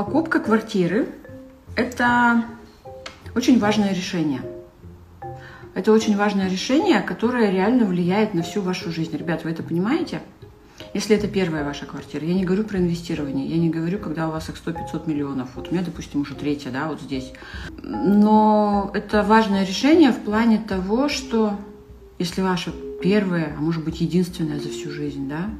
Покупка квартиры – это очень важное решение. Это очень важное решение, которое реально влияет на всю вашу жизнь. Ребят, вы это понимаете? Если это первая ваша квартира, я не говорю про инвестирование, я не говорю, когда у вас их 100-500 миллионов. Вот у меня, допустим, уже третья, да, вот здесь. Но это важное решение в плане того, что если ваша первая, а может быть единственная за всю жизнь, да,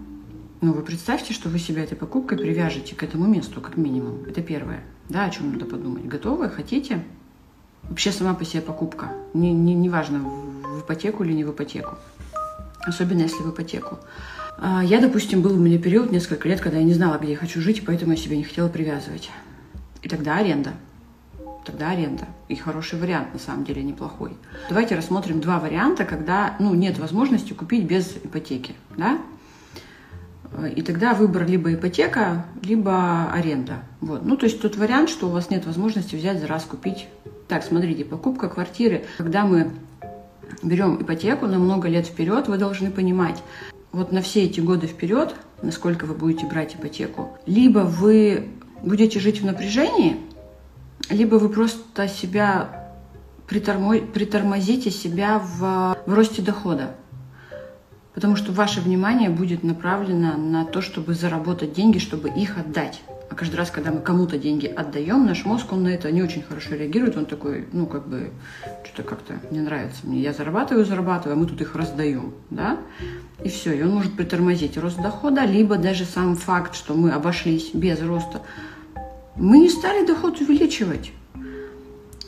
ну вы представьте, что вы себя этой покупкой привяжете к этому месту, как минимум. Это первое. Да, о чем надо подумать. Готовы? Хотите? Вообще сама по себе покупка. Не, не, не важно, в ипотеку или не в ипотеку. Особенно если в ипотеку. А, я, допустим, был у меня период несколько лет, когда я не знала, где я хочу жить, и поэтому я себя не хотела привязывать. И тогда аренда. Тогда аренда. И хороший вариант, на самом деле, неплохой. Давайте рассмотрим два варианта, когда ну, нет возможности купить без ипотеки. Да? И тогда выбор либо ипотека, либо аренда. Вот. Ну, то есть тот вариант, что у вас нет возможности взять за раз купить. Так, смотрите, покупка квартиры, когда мы берем ипотеку на много лет вперед, вы должны понимать, вот на все эти годы вперед, насколько вы будете брать ипотеку, либо вы будете жить в напряжении, либо вы просто себя притормо... притормозите себя в, в росте дохода. Потому что ваше внимание будет направлено на то, чтобы заработать деньги, чтобы их отдать. А каждый раз, когда мы кому-то деньги отдаем, наш мозг, он на это не очень хорошо реагирует. Он такой, ну, как бы, что-то как-то не нравится мне. Я зарабатываю, зарабатываю, а мы тут их раздаем, да? И все, и он может притормозить рост дохода, либо даже сам факт, что мы обошлись без роста. Мы не стали доход увеличивать.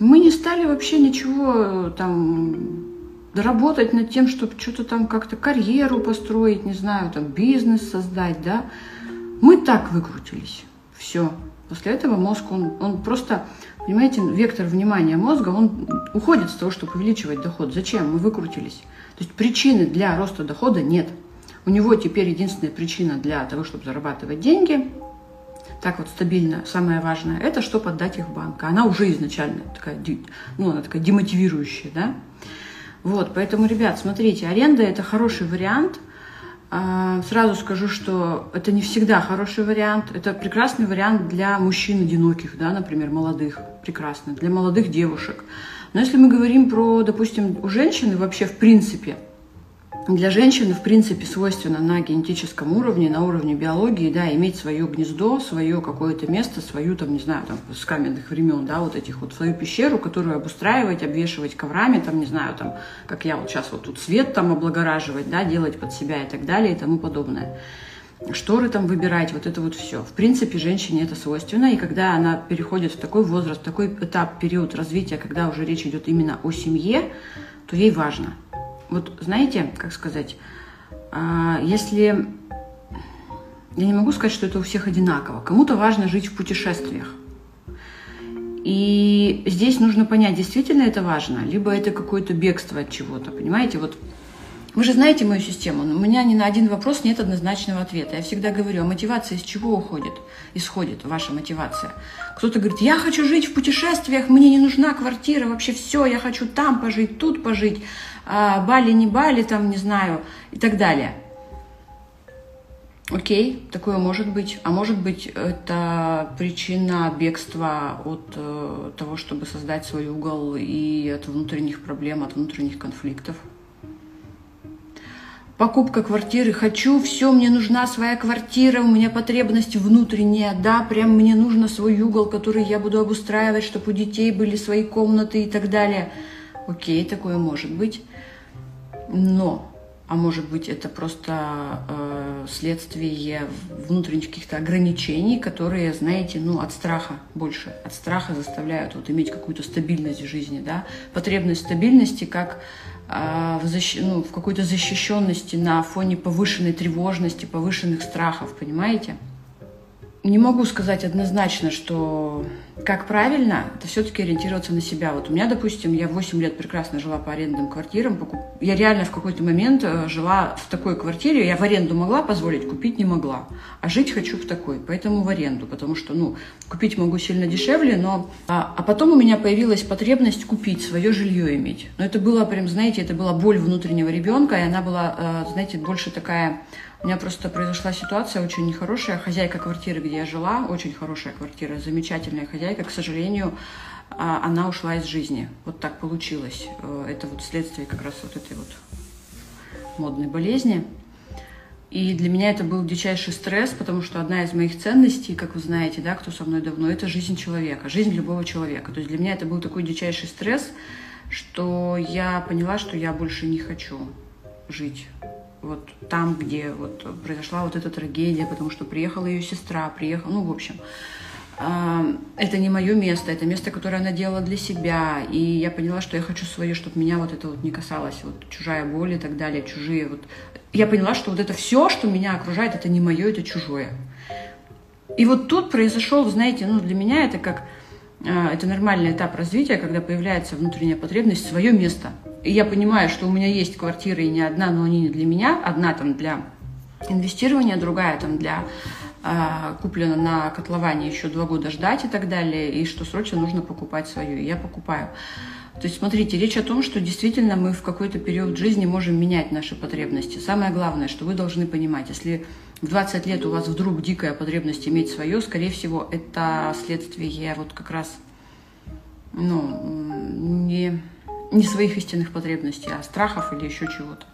Мы не стали вообще ничего там доработать над тем, чтобы что-то там как-то карьеру построить, не знаю, там бизнес создать, да. Мы так выкрутились. Все. После этого мозг, он, он просто, понимаете, вектор внимания мозга, он уходит с того, чтобы увеличивать доход. Зачем? Мы выкрутились. То есть причины для роста дохода нет. У него теперь единственная причина для того, чтобы зарабатывать деньги, так вот стабильно, самое важное, это чтобы отдать их в банк. А она уже изначально такая, ну, она такая демотивирующая, да. Вот, поэтому, ребят, смотрите, аренда – это хороший вариант – а, сразу скажу, что это не всегда хороший вариант. Это прекрасный вариант для мужчин одиноких, да, например, молодых. Прекрасно. Для молодых девушек. Но если мы говорим про, допустим, у женщины вообще в принципе – для женщины, в принципе, свойственно на генетическом уровне, на уровне биологии, да, иметь свое гнездо, свое какое-то место, свою, там, не знаю, там, с каменных времен, да, вот этих вот, свою пещеру, которую обустраивать, обвешивать коврами, там, не знаю, там, как я вот сейчас вот тут свет там облагораживать, да, делать под себя и так далее и тому подобное. Шторы там выбирать, вот это вот все. В принципе, женщине это свойственно, и когда она переходит в такой возраст, в такой этап, период развития, когда уже речь идет именно о семье, то ей важно – вот знаете, как сказать, а, если... Я не могу сказать, что это у всех одинаково. Кому-то важно жить в путешествиях. И здесь нужно понять, действительно это важно, либо это какое-то бегство от чего-то, понимаете? Вот вы же знаете мою систему, у меня ни на один вопрос нет однозначного ответа. Я всегда говорю, а мотивация из чего уходит, исходит ваша мотивация? Кто-то говорит, я хочу жить в путешествиях, мне не нужна квартира, вообще все, я хочу там пожить, тут пожить, а, Бали, не Бали, там, не знаю, и так далее. Окей, такое может быть. А может быть, это причина бегства от э, того, чтобы создать свой угол и от внутренних проблем, от внутренних конфликтов. Покупка квартиры. Хочу, все, мне нужна своя квартира, у меня потребность внутренняя. Да, прям мне нужно свой угол, который я буду обустраивать, чтобы у детей были свои комнаты и так далее. Окей, такое может быть. Но, а может быть, это просто э, следствие внутренних каких-то ограничений, которые, знаете, ну, от страха больше, от страха заставляют вот иметь какую-то стабильность в жизни, да, потребность стабильности как э, в, защ... ну, в какой-то защищенности на фоне повышенной тревожности, повышенных страхов, понимаете? Не могу сказать однозначно, что как правильно, это все-таки ориентироваться на себя. Вот у меня, допустим, я 8 лет прекрасно жила по арендным квартирам. Я реально в какой-то момент э, жила в такой квартире. Я в аренду могла позволить, купить не могла. А жить хочу в такой, поэтому в аренду. Потому что, ну, купить могу сильно дешевле, но... А, а потом у меня появилась потребность купить, свое жилье иметь. Но это было прям, знаете, это была боль внутреннего ребенка, и она была, э, знаете, больше такая У меня просто произошла ситуация очень нехорошая. Хозяйка квартиры, где я жила, очень хорошая квартира, замечательная хозяйка, к сожалению, а, она ушла из жизни. Вот так получилось. Э, это вот следствие как раз вот этой вот модной болезни. И для меня это был дичайший стресс, потому что одна из моих ценностей, как вы знаете, да, кто со мной давно, это жизнь человека, жизнь любого человека. То есть для меня это был такой дичайший стресс, что я поняла, что я больше не хочу жить вот там, где вот произошла вот эта трагедия, потому что приехала ее сестра, приехала, ну, в общем, это не мое место, это место, которое она делала для себя, и я поняла, что я хочу свое, чтобы меня вот это вот не касалось, вот чужая боль и так далее, чужие вот. Я поняла, что вот это все, что меня окружает, это не мое, это чужое. И вот тут произошел, знаете, ну для меня это как а, это нормальный этап развития, когда появляется внутренняя потребность свое место. Я понимаю, что у меня есть квартира и не одна, но они не для меня. Одна там для инвестирования, другая там для а, куплена на котловане еще два года ждать и так далее, и что срочно нужно покупать свою. И я покупаю. То есть, смотрите, речь о том, что действительно мы в какой-то период жизни можем менять наши потребности. Самое главное, что вы должны понимать, если в 20 лет у вас вдруг дикая потребность иметь свое, скорее всего, это следствие вот как раз ну, не, не своих истинных потребностей, а страхов или еще чего-то.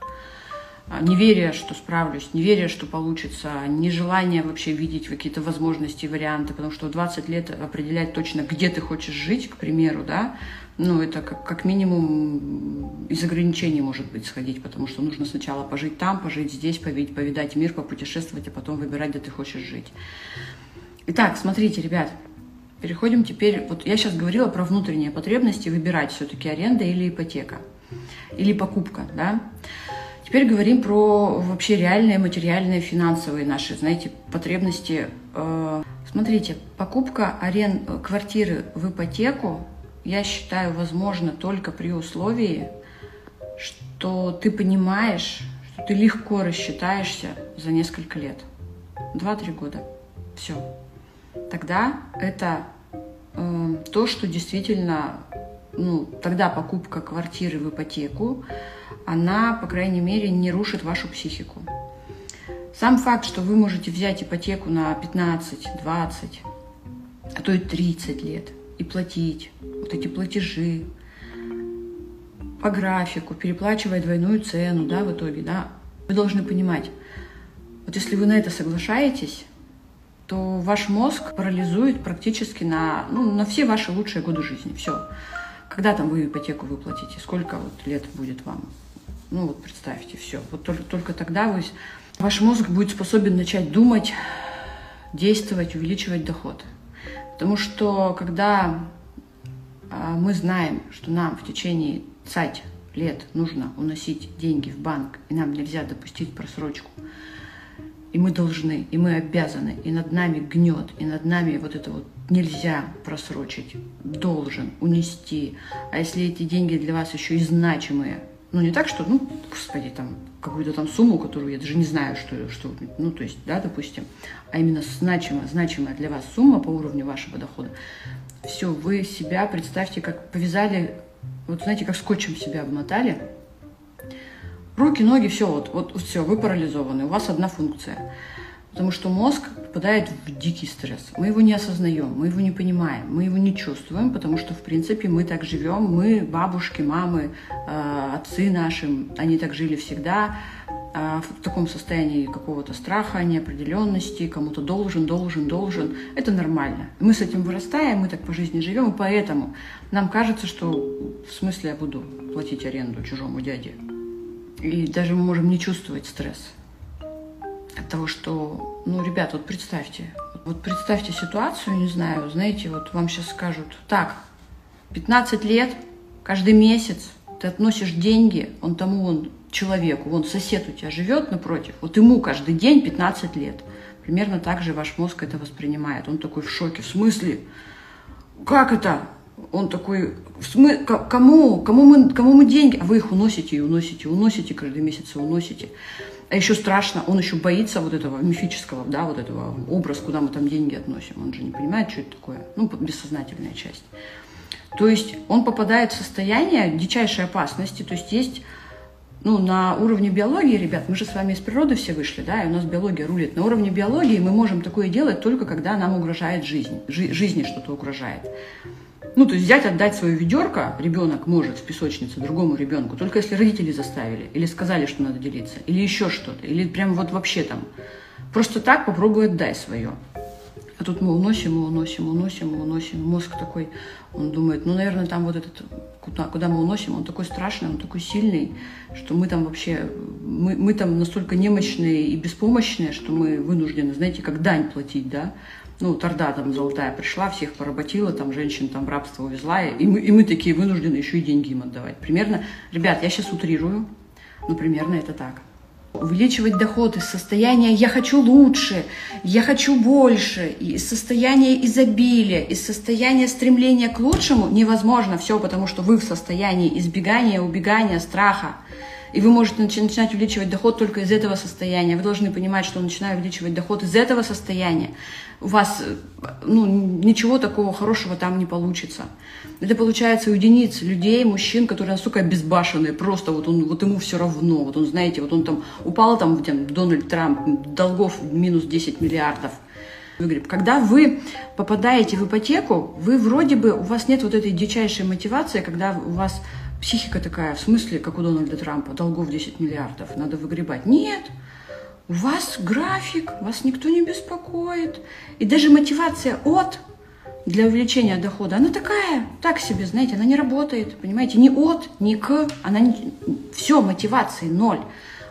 А, неверие, что справлюсь, неверие, что получится, нежелание вообще видеть какие-то возможности, варианты, потому что 20 лет определять точно, где ты хочешь жить, к примеру, да, ну, это как, как минимум из ограничений может быть сходить, потому что нужно сначала пожить там, пожить здесь, повидать, повидать мир, попутешествовать, а потом выбирать, где ты хочешь жить. Итак, смотрите, ребят, переходим теперь, вот я сейчас говорила про внутренние потребности, выбирать все-таки аренда или ипотека, или покупка, да, Теперь говорим про вообще реальные материальные финансовые наши, знаете, потребности. Э, смотрите, покупка арен... квартиры в ипотеку, я считаю, возможно только при условии, что ты понимаешь, что ты легко рассчитаешься за несколько лет. Два-три года. Все. Тогда это э, то, что действительно, ну, тогда покупка квартиры в ипотеку, она, по крайней мере, не рушит вашу психику. Сам факт, что вы можете взять ипотеку на 15, 20, а то и 30 лет и платить вот эти платежи по графику, переплачивая двойную цену, да, в итоге, да, вы должны понимать, вот если вы на это соглашаетесь, то ваш мозг парализует практически на, ну, на все ваши лучшие годы жизни. Все. Когда там вы ипотеку выплатите? Сколько вот лет будет вам? Ну вот представьте, все. Вот только, только тогда вы, ваш мозг будет способен начать думать, действовать, увеличивать доход. Потому что когда а, мы знаем, что нам в течение 20 лет нужно уносить деньги в банк, и нам нельзя допустить просрочку, и мы должны, и мы обязаны, и над нами гнет, и над нами вот это вот нельзя просрочить, должен унести. А если эти деньги для вас еще и значимые, ну, не так, что, ну, господи, там, какую-то там сумму, которую я даже не знаю, что, что, ну, то есть, да, допустим, а именно значимая, значимая для вас сумма по уровню вашего дохода, все, вы себя, представьте, как повязали, вот знаете, как скотчем себя обмотали, руки, ноги, все, вот, вот, все, вы парализованы, у вас одна функция – Потому что мозг попадает в дикий стресс. Мы его не осознаем, мы его не понимаем, мы его не чувствуем, потому что, в принципе, мы так живем, мы, бабушки, мамы, э, отцы наши, они так жили всегда, э, в таком состоянии какого-то страха, неопределенности, кому-то должен, должен, должен. Это нормально. Мы с этим вырастаем, мы так по жизни живем, и поэтому нам кажется, что в смысле я буду платить аренду чужому дяде. И даже мы можем не чувствовать стресс от того, что, ну, ребят, вот представьте, вот представьте ситуацию, не знаю, знаете, вот вам сейчас скажут, так, 15 лет, каждый месяц ты относишь деньги, он тому он человеку, вон сосед у тебя живет напротив, вот ему каждый день 15 лет. Примерно так же ваш мозг это воспринимает. Он такой в шоке. В смысле? Как это? Он такой, смы... кому? Кому мы, кому мы деньги? А вы их уносите и уносите, уносите каждый месяц уносите. А еще страшно, он еще боится вот этого мифического, да, вот этого образа, куда мы там деньги относим. Он же не понимает, что это такое. Ну, бессознательная часть. То есть он попадает в состояние дичайшей опасности. То есть есть ну, на уровне биологии, ребят, мы же с вами из природы все вышли, да, и у нас биология рулит. На уровне биологии мы можем такое делать только когда нам угрожает жизнь, жи- жизни что-то угрожает. Ну, то есть взять, отдать свое ведерко ребенок может в песочнице другому ребенку, только если родители заставили, или сказали, что надо делиться, или еще что-то, или прям вот вообще там. Просто так попробуй отдай свое. А тут мы уносим, и уносим, уносим, и уносим. Мозг такой, он думает, ну, наверное, там вот этот, куда, куда мы уносим, он такой страшный, он такой сильный, что мы там вообще, мы, мы там настолько немощные и беспомощные, что мы вынуждены, знаете, как дань платить, да. Ну, Торда там золотая пришла, всех поработила, там женщин там в рабство увезла, и мы, и мы такие вынуждены еще и деньги им отдавать. Примерно, ребят, я сейчас утрирую, но примерно это так увеличивать доход из состояния «я хочу лучше», «я хочу больше», из состояния изобилия, из состояния стремления к лучшему невозможно все, потому что вы в состоянии избегания, убегания, страха. И вы можете начинать увеличивать доход только из этого состояния. Вы должны понимать, что начиная увеличивать доход из этого состояния, у вас ну, ничего такого хорошего там не получится. Это получается у единиц людей, мужчин, которые настолько обезбашенные, просто вот, он, вот ему все равно. Вот он, знаете, вот он там упал, там, там Дональд Трамп, долгов минус 10 миллиардов. Когда вы попадаете в ипотеку, вы вроде бы, у вас нет вот этой дичайшей мотивации, когда у вас психика такая, в смысле, как у Дональда Трампа, долгов 10 миллиардов, надо выгребать. Нет, у вас график, вас никто не беспокоит. И даже мотивация от для увеличения дохода, она такая, так себе, знаете, она не работает, понимаете, ни от, ни к, она не, все, мотивации ноль.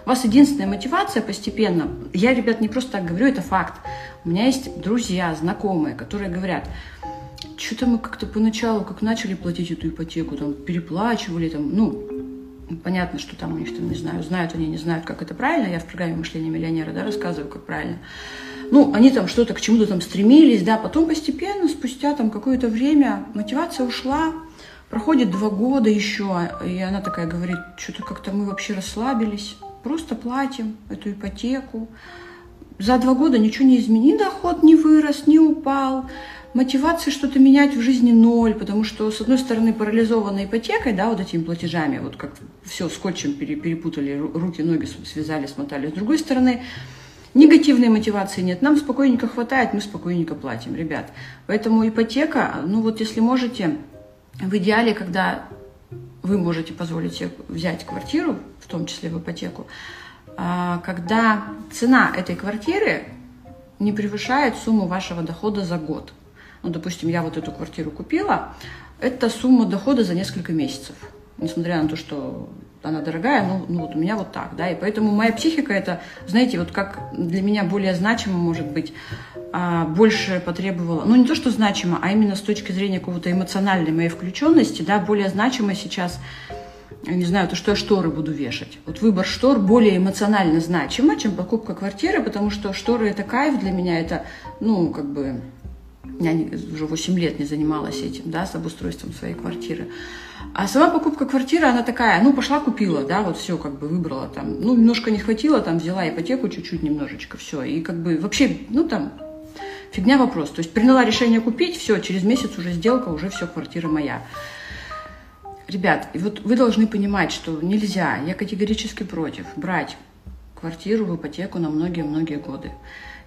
У вас единственная мотивация постепенно, я, ребят, не просто так говорю, это факт. У меня есть друзья, знакомые, которые говорят, что-то мы как-то поначалу, как начали платить эту ипотеку, там, переплачивали, там, ну, понятно, что там у них, там, не знаю, знают они, не знают, как это правильно, я в программе «Мышление миллионера», да, рассказываю, как правильно. Ну, они там что-то к чему-то там стремились, да, потом постепенно, спустя там какое-то время, мотивация ушла, проходит два года еще, и она такая говорит, что-то как-то мы вообще расслабились, просто платим эту ипотеку. За два года ничего не изменилось, доход не вырос, не упал, мотивации что-то менять в жизни ноль, потому что, с одной стороны, парализована ипотекой, да, вот этими платежами, вот как все скотчем перепутали, руки, ноги связали, смотали. С другой стороны, негативной мотивации нет. Нам спокойненько хватает, мы спокойненько платим, ребят. Поэтому ипотека, ну вот если можете, в идеале, когда вы можете позволить себе взять квартиру, в том числе в ипотеку, а, когда цена этой квартиры не превышает сумму вашего дохода за год ну, допустим, я вот эту квартиру купила, это сумма дохода за несколько месяцев. Несмотря на то, что она дорогая, ну, ну вот у меня вот так, да, и поэтому моя психика это, знаете, вот как для меня более значимо может быть, а, больше потребовала, ну не то, что значимо, а именно с точки зрения какого-то эмоциональной моей включенности, да, более значимо сейчас, не знаю, то, что я шторы буду вешать. Вот выбор штор более эмоционально значимо, чем покупка квартиры, потому что шторы это кайф для меня, это, ну, как бы, я уже 8 лет не занималась этим, да, с обустройством своей квартиры. А сама покупка квартиры, она такая, ну, пошла купила, да, вот все как бы выбрала там. Ну, немножко не хватило, там взяла ипотеку чуть-чуть немножечко, все. И как бы вообще, ну, там, фигня вопрос. То есть приняла решение купить, все, через месяц уже сделка, уже все, квартира моя. Ребят, вот вы должны понимать, что нельзя, я категорически против, брать квартиру в ипотеку на многие-многие годы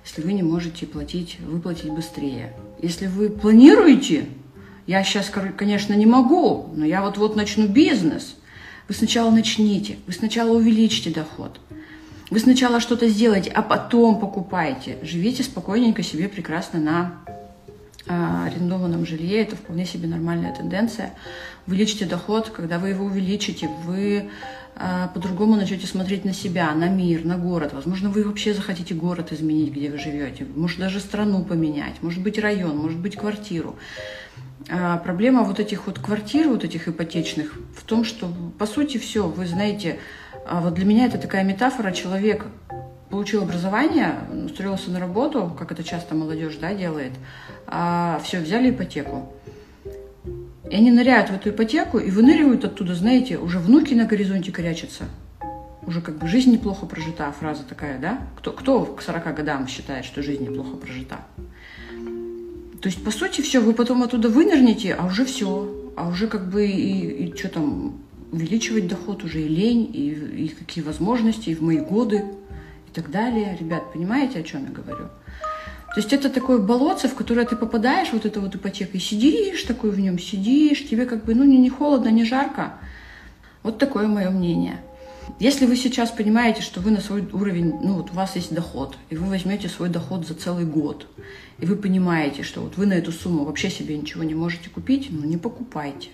если вы не можете платить, выплатить быстрее. Если вы планируете, я сейчас, конечно, не могу, но я вот-вот начну бизнес, вы сначала начните, вы сначала увеличите доход. Вы сначала что-то сделаете, а потом покупайте. Живите спокойненько себе прекрасно на арендованном жилье. Это вполне себе нормальная тенденция. Увеличите доход, когда вы его увеличите, вы а, по-другому начнете смотреть на себя, на мир, на город. Возможно, вы вообще захотите город изменить, где вы живете. Может, даже страну поменять, может быть, район, может быть, квартиру. А проблема вот этих вот квартир, вот этих ипотечных, в том, что, по сути, все, вы знаете, а вот для меня это такая метафора, человек получил образование, устроился на работу, как это часто молодежь да, делает, а все, взяли ипотеку. И они ныряют в эту ипотеку и выныривают оттуда, знаете, уже внуки на горизонте корячатся. Уже как бы жизнь неплохо прожита, фраза такая, да? Кто, кто к 40 годам считает, что жизнь неплохо прожита? То есть, по сути, все, вы потом оттуда вынырнете, а уже все. А уже как бы и, и что там, увеличивать доход уже и лень, и, и какие возможности, и в мои годы, и так далее. Ребят, понимаете, о чем я говорю? То есть это такое болотце, в которое ты попадаешь, вот эта вот ипотека, и сидишь такой в нем, сидишь, тебе как бы, ну, не, не холодно, не жарко. Вот такое мое мнение. Если вы сейчас понимаете, что вы на свой уровень, ну вот у вас есть доход, и вы возьмете свой доход за целый год, и вы понимаете, что вот вы на эту сумму вообще себе ничего не можете купить, ну не покупайте.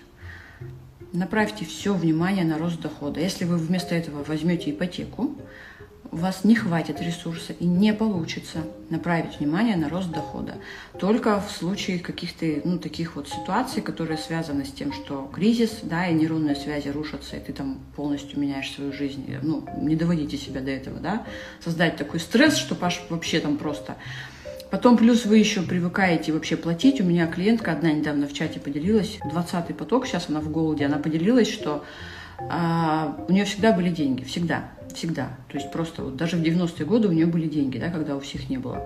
Направьте все внимание на рост дохода. Если вы вместо этого возьмете ипотеку, у вас не хватит ресурса и не получится направить внимание на рост дохода. Только в случае каких-то ну, таких вот ситуаций, которые связаны с тем, что кризис, да, и нейронные связи рушатся, и ты там полностью меняешь свою жизнь. Ну, не доводите себя до этого, да. Создать такой стресс, что Паш вообще там просто... Потом плюс вы еще привыкаете вообще платить. У меня клиентка одна недавно в чате поделилась, 20-й поток, сейчас она в голоде, она поделилась, что а, у нее всегда были деньги, всегда Всегда. То есть просто вот даже в 90-е годы у нее были деньги, да, когда у всех не было.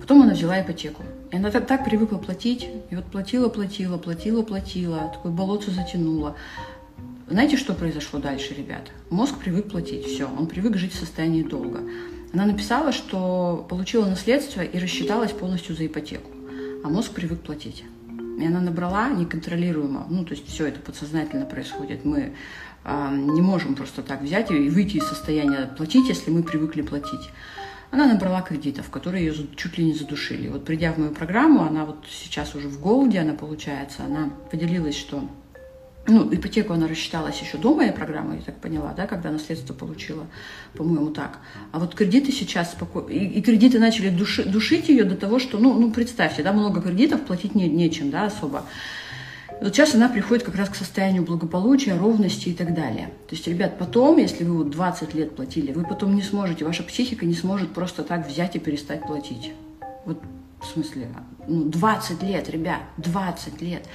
Потом она взяла ипотеку. И она так, так привыкла платить. И вот платила, платила, платила, платила. Такое болото затянуло. Знаете, что произошло дальше, ребята? Мозг привык платить, все, он привык жить в состоянии долга. Она написала, что получила наследство и рассчиталась полностью за ипотеку, а мозг привык платить. И она набрала неконтролируемо, ну, то есть все это подсознательно происходит. Мы не можем просто так взять и выйти из состояния платить, если мы привыкли платить. Она набрала кредитов, которые ее чуть ли не задушили. Вот придя в мою программу, она вот сейчас уже в голоде, она получается, она поделилась, что ну, ипотеку она рассчиталась еще до моей программы, я так поняла, да, когда наследство получила, по-моему, так. А вот кредиты сейчас спокойно... И, и кредиты начали души, душить ее до того, что, ну, ну, представьте, да, много кредитов, платить не, нечем, да, особо. Вот сейчас она приходит как раз к состоянию благополучия, ровности и так далее. То есть, ребят, потом, если вы вот 20 лет платили, вы потом не сможете, ваша психика не сможет просто так взять и перестать платить. Вот в смысле, ну, 20 лет, ребят, 20 лет.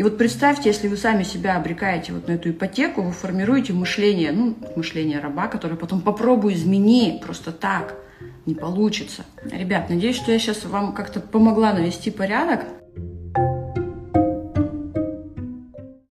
И вот представьте, если вы сами себя обрекаете вот на эту ипотеку, вы формируете мышление, ну, мышление раба, которое потом попробую измени просто так, не получится. Ребят, надеюсь, что я сейчас вам как-то помогла навести порядок.